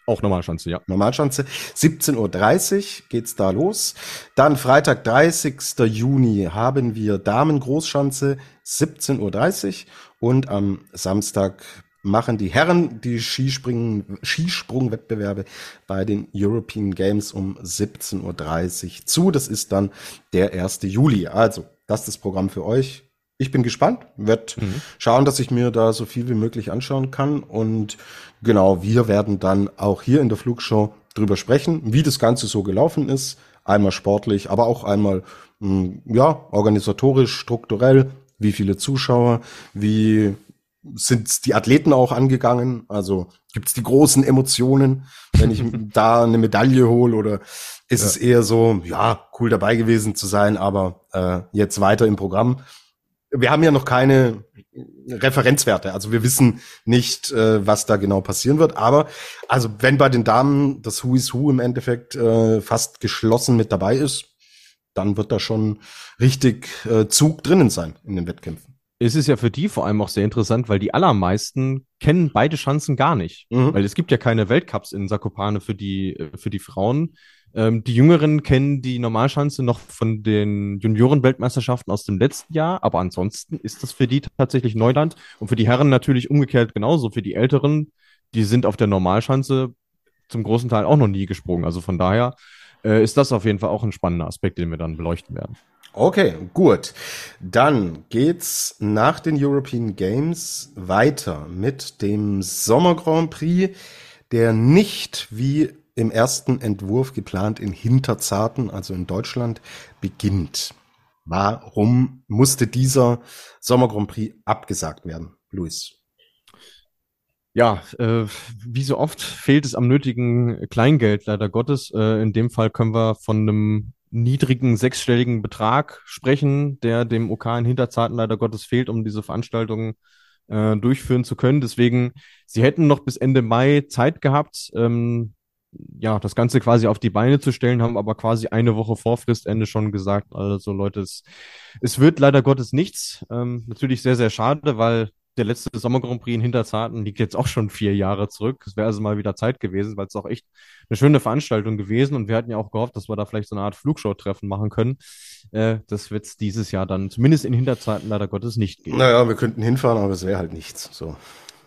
[SPEAKER 2] Auch Normalschanze, ja.
[SPEAKER 1] Normalschanze. 17.30 Uhr geht's da los. Dann Freitag, 30. Juni haben wir Damen Großschanze, 17.30 Uhr. Und am Samstag machen die Herren die Skispringen, Skisprungwettbewerbe bei den European Games um 17.30 Uhr zu. Das ist dann der 1. Juli. Also, das ist das Programm für euch. Ich bin gespannt, werde mhm. schauen, dass ich mir da so viel wie möglich anschauen kann. Und genau, wir werden dann auch hier in der Flugshow drüber sprechen, wie das Ganze so gelaufen ist. Einmal sportlich, aber auch einmal, hm, ja, organisatorisch, strukturell. Wie viele Zuschauer, wie sind die Athleten auch angegangen? Also gibt's die großen Emotionen, wenn ich *laughs* da eine Medaille hole oder ist ja. es eher so, ja, cool dabei gewesen zu sein, aber äh, jetzt weiter im Programm? Wir haben ja noch keine Referenzwerte, also wir wissen nicht, äh, was da genau passieren wird. Aber also wenn bei den Damen das Who is Who im Endeffekt äh, fast geschlossen mit dabei ist, dann wird da schon richtig äh, Zug drinnen sein in den Wettkämpfen
[SPEAKER 2] es ist ja für die vor allem auch sehr interessant, weil die allermeisten kennen beide Chancen gar nicht. Mhm. Weil es gibt ja keine Weltcups in Sakopane für die, für die Frauen. Ähm, die Jüngeren kennen die Normalschanze noch von den Junioren-Weltmeisterschaften aus dem letzten Jahr, aber ansonsten ist das für die tatsächlich Neuland und für die Herren natürlich umgekehrt genauso. Für die Älteren, die sind auf der Normalschanze zum großen Teil auch noch nie gesprungen. Also von daher äh, ist das auf jeden Fall auch ein spannender Aspekt, den wir dann beleuchten werden.
[SPEAKER 1] Okay, gut. Dann geht's nach den European Games weiter mit dem Sommer Grand Prix, der nicht wie im ersten Entwurf geplant in Hinterzarten, also in Deutschland, beginnt. Warum musste dieser Sommer Grand Prix abgesagt werden, Luis?
[SPEAKER 2] Ja, äh, wie so oft fehlt es am nötigen Kleingeld, leider Gottes. Äh, in dem Fall können wir von einem niedrigen sechsstelligen Betrag sprechen, der dem OK in Hinterzarten leider Gottes fehlt, um diese Veranstaltung äh, durchführen zu können. Deswegen, sie hätten noch bis Ende Mai Zeit gehabt, ähm, ja, das Ganze quasi auf die Beine zu stellen, haben aber quasi eine Woche vor Fristende schon gesagt, also Leute, es, es wird leider Gottes nichts. Ähm, natürlich sehr, sehr schade, weil der letzte Sommer Grand Prix in Hinterzarten liegt jetzt auch schon vier Jahre zurück. Es wäre also mal wieder Zeit gewesen, weil es auch echt eine schöne Veranstaltung gewesen und wir hatten ja auch gehofft, dass wir da vielleicht so eine Art Flugshow-Treffen machen können. Äh, das wird es dieses Jahr dann zumindest in Hinterzarten leider Gottes nicht geben.
[SPEAKER 1] Naja, wir könnten hinfahren, aber es wäre halt nichts. So.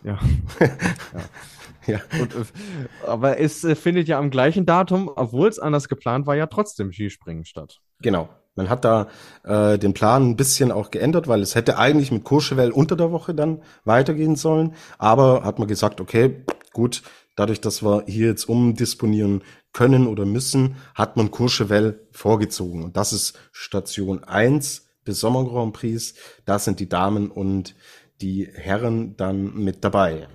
[SPEAKER 2] Ja. *laughs* ja. ja. Und, äh, aber es äh, findet ja am gleichen Datum, obwohl es anders geplant war, ja trotzdem Skispringen statt.
[SPEAKER 1] Genau. Man hat da äh, den Plan ein bisschen auch geändert, weil es hätte eigentlich mit Courchevel unter der Woche dann weitergehen sollen. Aber hat man gesagt, okay, gut, dadurch, dass wir hier jetzt umdisponieren können oder müssen, hat man Courchevel vorgezogen. Und das ist Station 1 des Sommer Grand Prix. Da sind die Damen und die Herren dann mit dabei.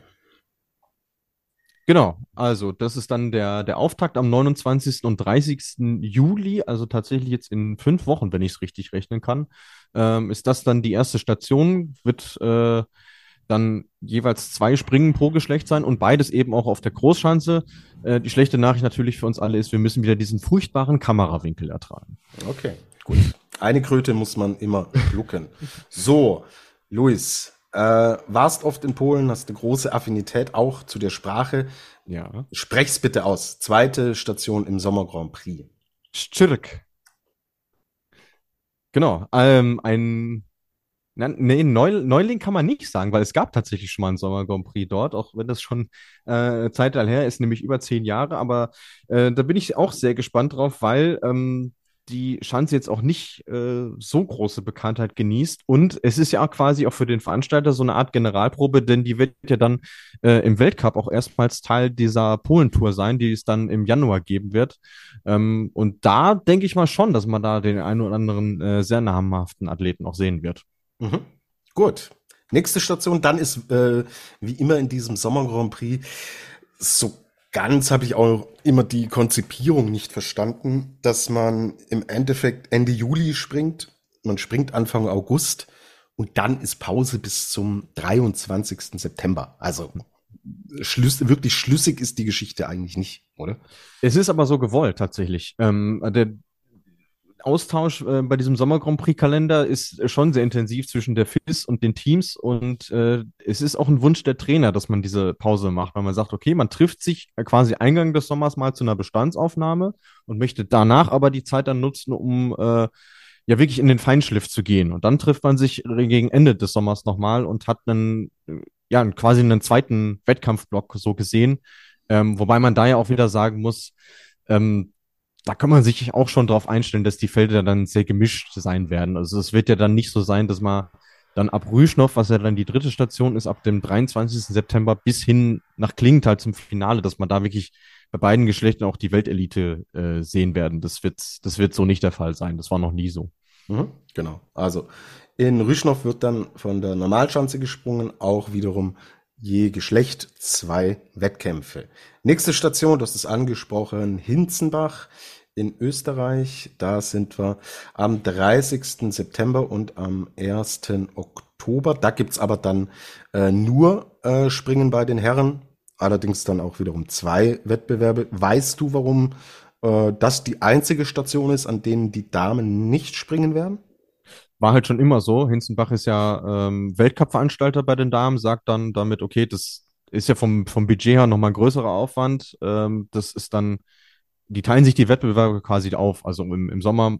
[SPEAKER 2] Genau, also das ist dann der, der Auftakt am 29. und 30. Juli, also tatsächlich jetzt in fünf Wochen, wenn ich es richtig rechnen kann, ähm, ist das dann die erste Station, wird äh, dann jeweils zwei Springen pro Geschlecht sein und beides eben auch auf der Großschanze. Äh, die schlechte Nachricht natürlich für uns alle ist, wir müssen wieder diesen furchtbaren Kamerawinkel ertragen.
[SPEAKER 1] Okay, gut. Eine Kröte muss man immer *laughs* schlucken. So, Luis, äh, warst oft in Polen, hast eine große Affinität auch zu der Sprache. Ja. Sprech's bitte aus. Zweite Station im Sommer Grand Prix.
[SPEAKER 2] Szczyrk. Genau. Ähm, ein Nee, Neuling kann man nicht sagen, weil es gab tatsächlich schon mal einen Sommer Grand Prix dort, auch wenn das schon äh, Zeitalter her ist, nämlich über zehn Jahre. Aber äh, da bin ich auch sehr gespannt drauf, weil ähm, die Schanze jetzt auch nicht äh, so große Bekanntheit genießt. Und es ist ja quasi auch für den Veranstalter so eine Art Generalprobe, denn die wird ja dann äh, im Weltcup auch erstmals Teil dieser Polentour sein, die es dann im Januar geben wird. Ähm, und da denke ich mal schon, dass man da den einen oder anderen äh, sehr namhaften Athleten auch sehen wird.
[SPEAKER 1] Mhm. Gut. Nächste Station, dann ist äh, wie immer in diesem Sommer Grand Prix so ganz habe ich auch immer die Konzipierung nicht verstanden, dass man im Endeffekt Ende Juli springt, man springt Anfang August und dann ist Pause bis zum 23. September. Also schlüss, wirklich schlüssig ist die Geschichte eigentlich nicht. oder?
[SPEAKER 2] Es ist aber so gewollt, tatsächlich. Ähm, der Austausch äh, bei diesem Sommer Grand Prix Kalender ist schon sehr intensiv zwischen der FIS und den Teams und äh, es ist auch ein Wunsch der Trainer, dass man diese Pause macht, weil man sagt, okay, man trifft sich quasi Eingang des Sommers mal zu einer Bestandsaufnahme und möchte danach aber die Zeit dann nutzen, um äh, ja wirklich in den Feinschliff zu gehen. Und dann trifft man sich gegen Ende des Sommers nochmal und hat einen, ja, quasi einen zweiten Wettkampfblock so gesehen. Ähm, wobei man da ja auch wieder sagen muss, ähm, da kann man sich auch schon darauf einstellen, dass die Felder dann sehr gemischt sein werden. Also es wird ja dann nicht so sein, dass man dann ab Rüschnow, was ja dann die dritte Station ist, ab dem 23. September bis hin nach Klingenthal zum Finale, dass man da wirklich bei beiden Geschlechtern auch die Weltelite äh, sehen werden. Das wird, das wird so nicht der Fall sein. Das war noch nie so.
[SPEAKER 1] Mhm, genau. Also in Rüschnow wird dann von der Normalschanze gesprungen, auch wiederum je Geschlecht zwei Wettkämpfe. Nächste Station, das ist angesprochen, Hinzenbach in Österreich. Da sind wir am 30. September und am 1. Oktober. Da gibt's aber dann äh, nur äh, Springen bei den Herren. Allerdings dann auch wiederum zwei Wettbewerbe. Weißt du, warum äh, das die einzige Station ist, an denen die Damen nicht springen werden?
[SPEAKER 2] War halt schon immer so. Hinzenbach ist ja ähm, Weltcup-Veranstalter bei den Damen, sagt dann damit, okay, das ist ja vom, vom Budget her nochmal ein größerer Aufwand. Ähm, das ist dann, die teilen sich die Wettbewerbe quasi auf. Also im, im Sommer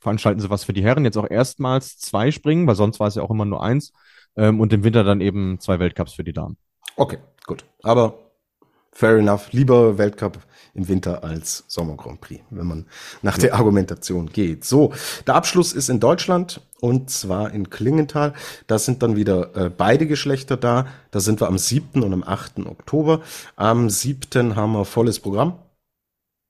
[SPEAKER 2] veranstalten sie was für die Herren, jetzt auch erstmals zwei Springen, weil sonst war es ja auch immer nur eins. Ähm, und im Winter dann eben zwei Weltcups für die Damen.
[SPEAKER 1] Okay, gut. Aber fair enough. Lieber Weltcup im Winter als Sommer Grand Prix, wenn man nach ja. der Argumentation geht. So, der Abschluss ist in Deutschland und zwar in Klingenthal. Da sind dann wieder äh, beide Geschlechter da. Da sind wir am 7. und am 8. Oktober. Am 7. haben wir volles Programm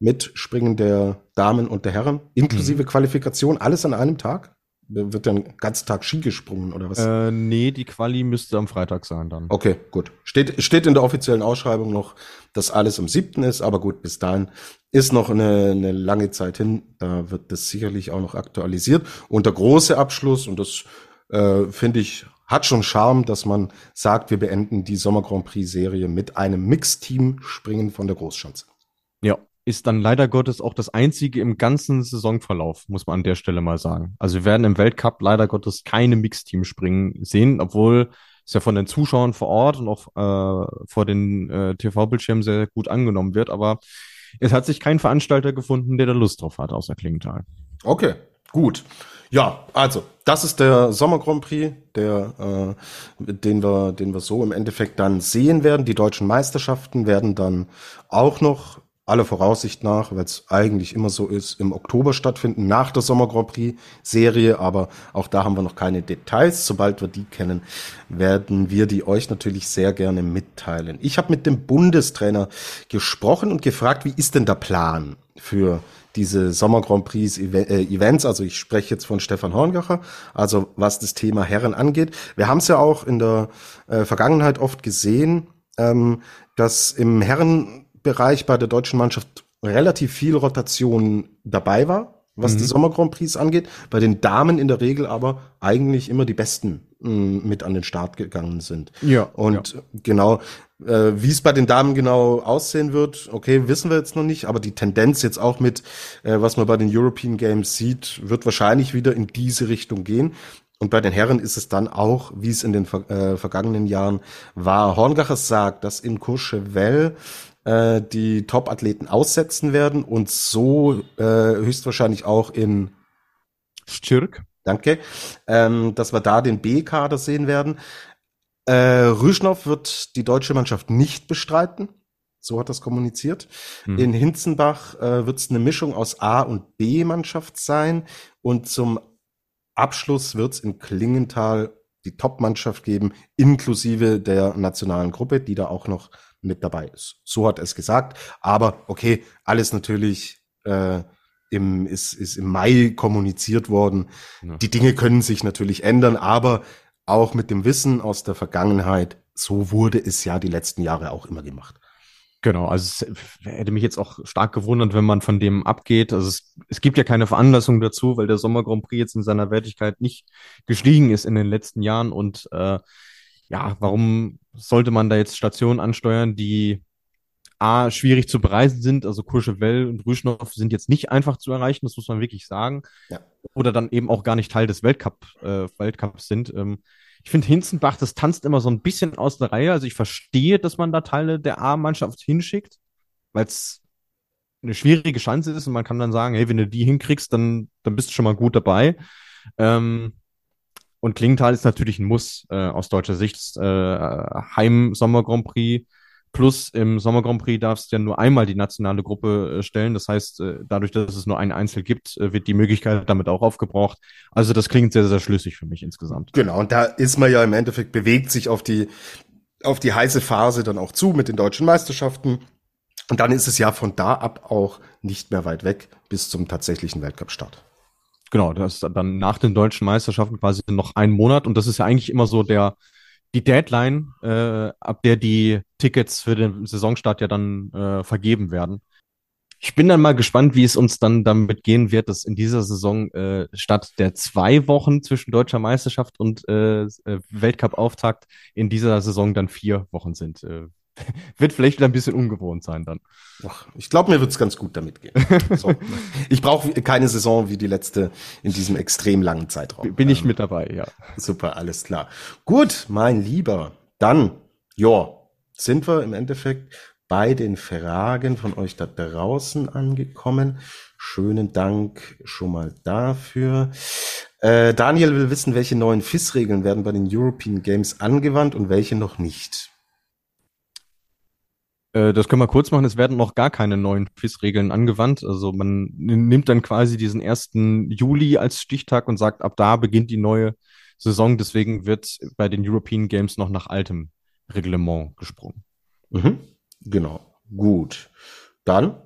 [SPEAKER 1] mit Springen der Damen und der Herren, inklusive mhm. Qualifikation, alles an einem Tag. Wird dann ganzen Tag Ski gesprungen oder was?
[SPEAKER 2] Äh, nee, die Quali müsste am Freitag sein dann.
[SPEAKER 1] Okay, gut. Steht, steht in der offiziellen Ausschreibung noch, dass alles am siebten ist, aber gut, bis dahin ist noch eine, eine lange Zeit hin. Da wird das sicherlich auch noch aktualisiert. Und der große Abschluss, und das äh, finde ich, hat schon Charme, dass man sagt, wir beenden die Sommer Grand Prix Serie mit einem Mixteam Springen von der Großschanze.
[SPEAKER 2] Ja, ist dann leider Gottes auch das einzige im ganzen Saisonverlauf, muss man an der Stelle mal sagen. Also wir werden im Weltcup leider Gottes keine Mixteam-Springen sehen, obwohl es ja von den Zuschauern vor Ort und auch äh, vor den äh, TV-Bildschirmen sehr gut angenommen wird. Aber es hat sich kein Veranstalter gefunden, der da Lust drauf hat, außer Klingenthal.
[SPEAKER 1] Okay, gut. Ja, also das ist der Sommer Grand Prix, der, äh, den wir, den wir so im Endeffekt dann sehen werden. Die deutschen Meisterschaften werden dann auch noch aller Voraussicht nach, weil es eigentlich immer so ist, im Oktober stattfinden, nach der Sommer Grand Prix Serie, aber auch da haben wir noch keine Details. Sobald wir die kennen, werden wir die euch natürlich sehr gerne mitteilen. Ich habe mit dem Bundestrainer gesprochen und gefragt, wie ist denn der Plan für diese Sommer Grand Prix äh, Events, also ich spreche jetzt von Stefan Horngacher, also was das Thema Herren angeht. Wir haben es ja auch in der äh, Vergangenheit oft gesehen, ähm, dass im Herren Bereich bei der deutschen Mannschaft relativ viel Rotation dabei war, was mhm. die Sommer Grand Prix angeht. Bei den Damen in der Regel aber eigentlich immer die Besten mh, mm, mit an den Start gegangen sind.
[SPEAKER 2] Ja.
[SPEAKER 1] Und ja. genau, äh, wie es bei den Damen genau aussehen wird, okay, wissen wir jetzt noch nicht, aber die Tendenz jetzt auch mit, äh, was man bei den European Games sieht, wird wahrscheinlich wieder in diese Richtung gehen. Und bei den Herren ist es dann auch, wie es in den äh, vergangenen Jahren war. Horngacher sagt, dass in Courchevel äh, die Top-Athleten aussetzen werden und so äh, höchstwahrscheinlich auch in
[SPEAKER 2] Stürk.
[SPEAKER 1] Danke, ähm, dass wir da den B-Kader sehen werden. Äh, Rüschnow wird die deutsche Mannschaft nicht bestreiten. So hat das kommuniziert. Mhm. In Hinzenbach äh, wird es eine Mischung aus A- und B-Mannschaft sein. Und zum Abschluss wird es in Klingenthal die Top-Mannschaft geben, inklusive der nationalen Gruppe, die da auch noch mit dabei ist. So hat er es gesagt. Aber okay, alles natürlich äh, im, ist, ist im Mai kommuniziert worden. Ja. Die Dinge können sich natürlich ändern, aber auch mit dem Wissen aus der Vergangenheit, so wurde es ja die letzten Jahre auch immer gemacht.
[SPEAKER 2] Genau, also es hätte mich jetzt auch stark gewundert, wenn man von dem abgeht. Also es, es gibt ja keine Veranlassung dazu, weil der Sommer Grand Prix jetzt in seiner Wertigkeit nicht gestiegen ist in den letzten Jahren und äh, ja, warum sollte man da jetzt Stationen ansteuern, die A, schwierig zu bereisen sind. Also Courchevel und Rüschnow sind jetzt nicht einfach zu erreichen, das muss man wirklich sagen. Ja. Oder dann eben auch gar nicht Teil des Weltcup, äh, Weltcups sind. Ähm, ich finde, Hinzenbach, das tanzt immer so ein bisschen aus der Reihe. Also ich verstehe, dass man da Teile der A-Mannschaft hinschickt, weil es eine schwierige Chance ist und man kann dann sagen, hey, wenn du die hinkriegst, dann, dann bist du schon mal gut dabei. Ähm, und Klingenthal ist natürlich ein Muss äh, aus deutscher Sicht. Äh, Heim-Sommer Grand Prix Plus im Sommer Grand Prix darfst du ja nur einmal die nationale Gruppe äh, stellen. Das heißt, äh, dadurch, dass es nur ein Einzel gibt, äh, wird die Möglichkeit damit auch aufgebraucht. Also das klingt sehr, sehr schlüssig für mich insgesamt.
[SPEAKER 1] Genau, und da ist man ja im Endeffekt, bewegt sich auf die, auf die heiße Phase dann auch zu mit den deutschen Meisterschaften. Und dann ist es ja von da ab auch nicht mehr weit weg bis zum tatsächlichen Weltcup-Start.
[SPEAKER 2] Genau, das ist dann nach den deutschen Meisterschaften quasi noch ein Monat. Und das ist ja eigentlich immer so der, die Deadline, äh, ab der die Tickets für den Saisonstart ja dann äh, vergeben werden. Ich bin dann mal gespannt, wie es uns dann damit gehen wird, dass in dieser Saison äh, statt der zwei Wochen zwischen deutscher Meisterschaft und äh, äh Weltcup-Auftakt in dieser Saison dann vier Wochen sind. Äh, wird vielleicht wieder ein bisschen ungewohnt sein dann.
[SPEAKER 1] Ach, ich glaube, mir wird's ganz gut damit gehen. So. *laughs* Ich brauche keine Saison wie die letzte in diesem extrem langen Zeitraum.
[SPEAKER 2] Bin ich ähm, mit dabei, ja.
[SPEAKER 1] Super, alles klar. Gut, mein Lieber. Dann, ja, sind wir im Endeffekt bei den Fragen von euch da draußen angekommen. Schönen Dank schon mal dafür. Äh, Daniel will wissen, welche neuen FIS-Regeln werden bei den European Games angewandt und welche noch nicht.
[SPEAKER 2] Äh, das können wir kurz machen. Es werden noch gar keine neuen FIS-Regeln angewandt. Also man nimmt dann quasi diesen ersten Juli als Stichtag und sagt, ab da beginnt die neue Saison. Deswegen wird bei den European Games noch nach altem Reglement gesprungen.
[SPEAKER 1] Mhm. Genau. Gut. Dann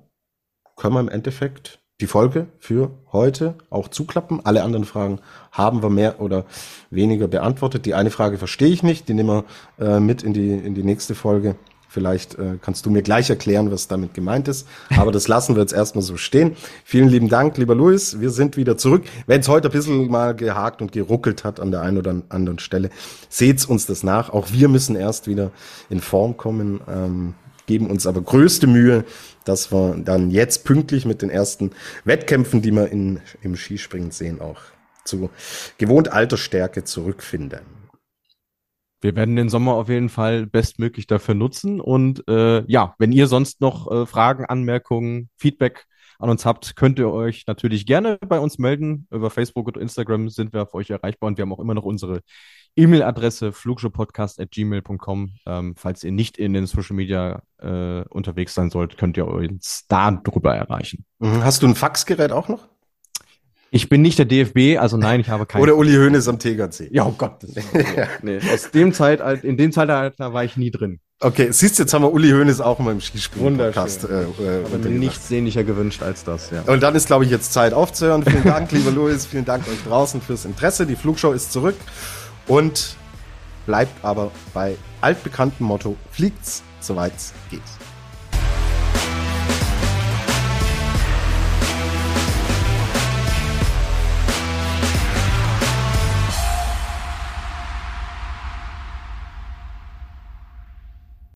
[SPEAKER 1] können wir im Endeffekt die Folge für heute auch zuklappen. Alle anderen Fragen haben wir mehr oder weniger beantwortet. Die eine Frage verstehe ich nicht, die nehmen wir äh, mit in die, in die nächste Folge. Vielleicht äh, kannst du mir gleich erklären, was damit gemeint ist. Aber das lassen wir jetzt erstmal so stehen. Vielen lieben Dank, lieber Luis. Wir sind wieder zurück. Wenn es heute ein bisschen mal gehakt und geruckelt hat an der einen oder anderen Stelle, seht's uns das nach. Auch wir müssen erst wieder in Form kommen, ähm, geben uns aber größte Mühe, dass wir dann jetzt pünktlich mit den ersten Wettkämpfen, die wir in, im Skispringen sehen, auch zu gewohnt alter Stärke zurückfinden.
[SPEAKER 2] Wir werden den Sommer auf jeden Fall bestmöglich dafür nutzen. Und äh, ja, wenn ihr sonst noch äh, Fragen, Anmerkungen, Feedback an uns habt, könnt ihr euch natürlich gerne bei uns melden. Über Facebook oder Instagram sind wir für euch erreichbar und wir haben auch immer noch unsere E-Mail-Adresse flugshowpodcast.gmail.com. Ähm, falls ihr nicht in den Social Media äh, unterwegs sein sollt, könnt ihr uns da drüber erreichen.
[SPEAKER 1] Mhm. Hast du ein Faxgerät auch noch?
[SPEAKER 2] Ich bin nicht der DFB, also nein, ich habe keinen.
[SPEAKER 1] Oder Uli Hoeneß am Tegernsee.
[SPEAKER 2] Ja, oh Gott. *laughs* ja. nee, aus dem Zeitalter, in dem Zeitalter war ich nie drin.
[SPEAKER 1] Okay, siehst du, jetzt haben wir Uli Hoeneß auch mal im Skispringen-Podcast.
[SPEAKER 2] Äh, äh, Aber nichts sehnlicher gewünscht als das, ja.
[SPEAKER 1] Und dann ist, glaube ich, jetzt Zeit aufzuhören. Vielen Dank, lieber Louis, vielen Dank euch draußen fürs Interesse. Die Flugshow ist zurück und bleibt aber bei altbekanntem Motto, fliegt's, soweit's geht.